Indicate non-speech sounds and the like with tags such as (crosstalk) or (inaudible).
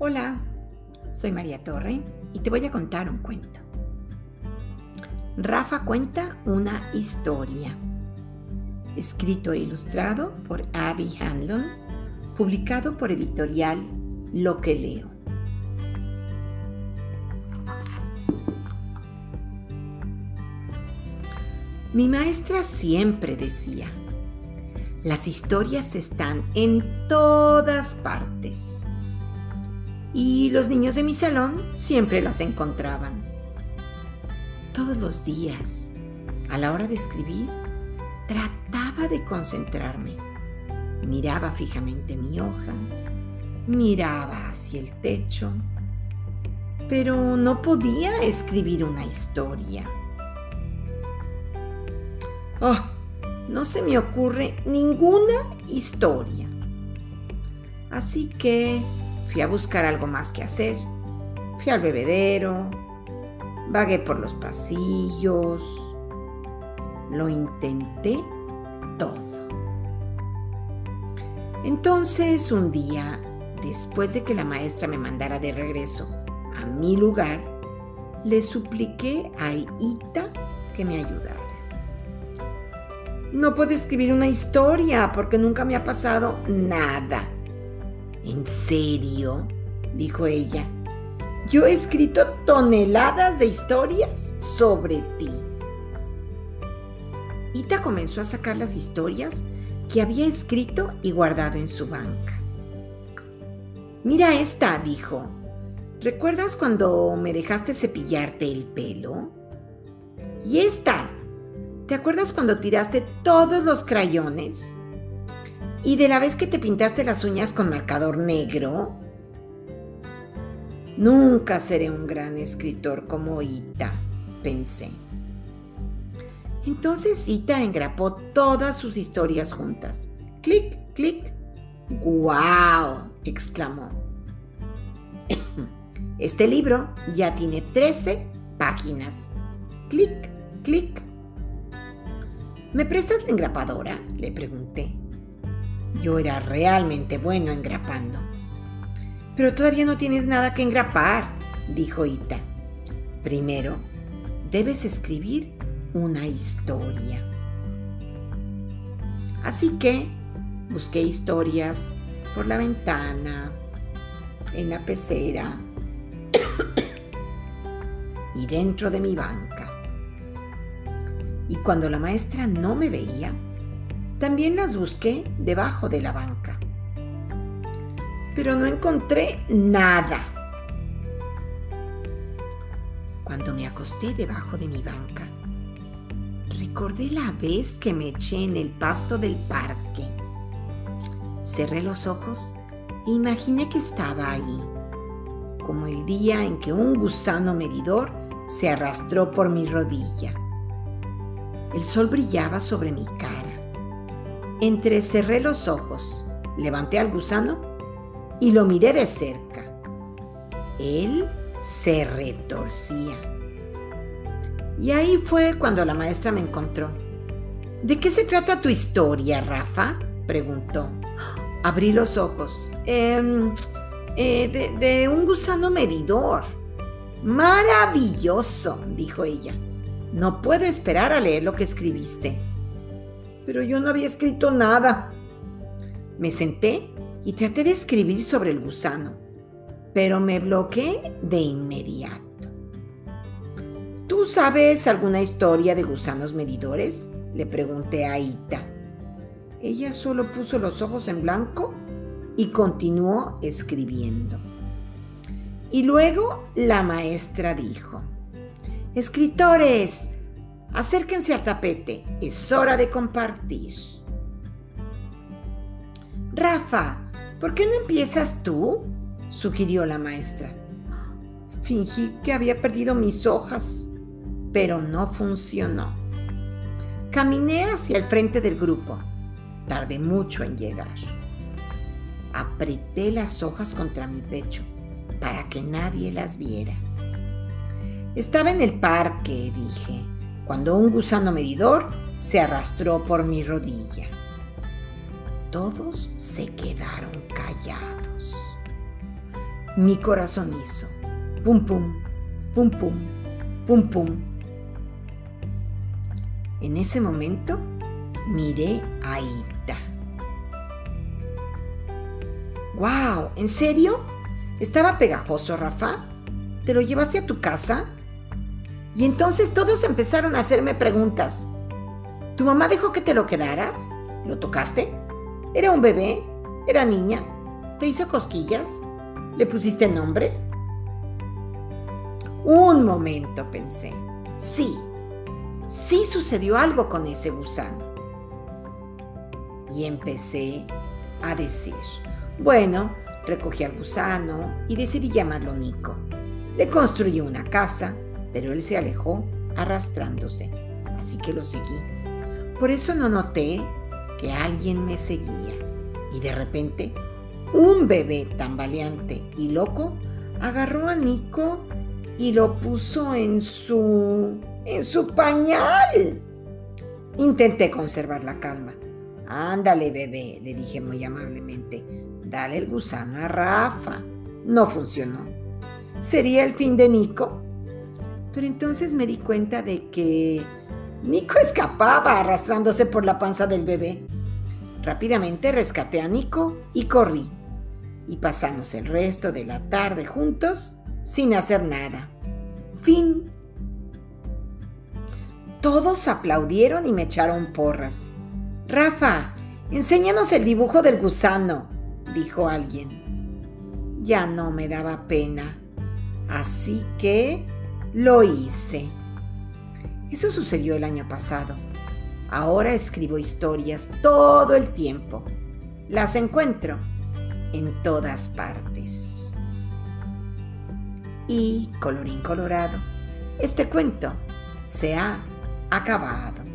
Hola, soy María Torre y te voy a contar un cuento. Rafa cuenta una historia. Escrito e ilustrado por Abby Hanlon, publicado por editorial Lo que leo. Mi maestra siempre decía, las historias están en todas partes y los niños de mi salón siempre las encontraban. Todos los días, a la hora de escribir, trataba de concentrarme. Miraba fijamente mi hoja, miraba hacia el techo, pero no podía escribir una historia. Oh, no se me ocurre ninguna historia. Así que Fui a buscar algo más que hacer. Fui al bebedero, vagué por los pasillos, lo intenté todo. Entonces un día, después de que la maestra me mandara de regreso a mi lugar, le supliqué a Ita que me ayudara. No puedo escribir una historia porque nunca me ha pasado nada ¿En serio? dijo ella. Yo he escrito toneladas de historias sobre ti. Ita comenzó a sacar las historias que había escrito y guardado en su banca. Mira esta, dijo. ¿Recuerdas cuando me dejaste cepillarte el pelo? Y esta. ¿Te acuerdas cuando tiraste todos los crayones? ¿Y de la vez que te pintaste las uñas con marcador negro? Nunca seré un gran escritor como Ita, pensé. Entonces Ita engrapó todas sus historias juntas. Clic, clic. ¡Guau! exclamó. (coughs) Este libro ya tiene 13 páginas. Clic, clic. ¿Me prestas la engrapadora? le pregunté. Yo era realmente bueno engrapando. Pero todavía no tienes nada que engrapar, dijo Ita. Primero, debes escribir una historia. Así que busqué historias por la ventana, en la pecera y dentro de mi banca. Y cuando la maestra no me veía, también las busqué debajo de la banca. Pero no encontré nada. Cuando me acosté debajo de mi banca, recordé la vez que me eché en el pasto del parque. Cerré los ojos e imaginé que estaba allí, como el día en que un gusano medidor se arrastró por mi rodilla. El sol brillaba sobre mi cara Entrecerré los ojos, levanté al gusano y lo miré de cerca. Él se retorcía. Y ahí fue cuando la maestra me encontró. ¿De qué se trata tu historia, Rafa? preguntó. Abrí los ojos. Em, eh, de, de un gusano medidor. Maravilloso, dijo ella. No puedo esperar a leer lo que escribiste pero yo no había escrito nada. Me senté y traté de escribir sobre el gusano, pero me bloqueé de inmediato. ¿Tú sabes alguna historia de gusanos medidores? Le pregunté a Ita. Ella solo puso los ojos en blanco y continuó escribiendo. Y luego la maestra dijo, Escritores, Acérquense al tapete, es hora de compartir. Rafa, ¿por qué no empiezas tú? sugirió la maestra. Fingí que había perdido mis hojas, pero no funcionó. Caminé hacia el frente del grupo. Tardé mucho en llegar. Apreté las hojas contra mi pecho para que nadie las viera. Estaba en el parque, dije cuando un gusano medidor se arrastró por mi rodilla. Todos se quedaron callados. mi corazón hizo. Pum, pum, pum, pum, pum, pum. En ese momento miré a Ita. ¡Wow! ¿En serio? ¿Estaba pegajoso, Rafa? ¿Te lo llevaste a tu casa? Y entonces todos empezaron a hacerme preguntas. ¿Tu mamá dejó que te lo quedaras? ¿Lo tocaste? ¿Era un bebé? ¿Era niña? ¿Te hizo cosquillas? ¿Le pusiste nombre? Un momento, pensé. Sí, sí sucedió algo con ese gusano. Y empecé a decir, bueno, recogí al gusano y decidí llamarlo Nico. Le construí una casa, pero él se alejó arrastrándose, así que lo seguí. Por eso no noté que alguien me seguía. Y de repente, un bebé tambaleante y loco agarró a Nico y lo puso en su... en su pañal. Intenté conservar la calma. Ándale, bebé, le dije muy amablemente. Dale el gusano a Rafa. No funcionó. ¿Sería el fin de Nico? Pero entonces me di cuenta de que Nico escapaba arrastrándose por la panza del bebé. Rápidamente rescaté a Nico y corrí. Y pasamos el resto de la tarde juntos sin hacer nada. Fin. Todos aplaudieron y me echaron porras. Rafa, enséñanos el dibujo del gusano, dijo alguien. Ya no me daba pena, así que lo hice. Eso sucedió el año pasado. Ahora escribo historias todo el tiempo. Las encuentro en todas partes. Y, colorín colorado, este cuento se ha acabado.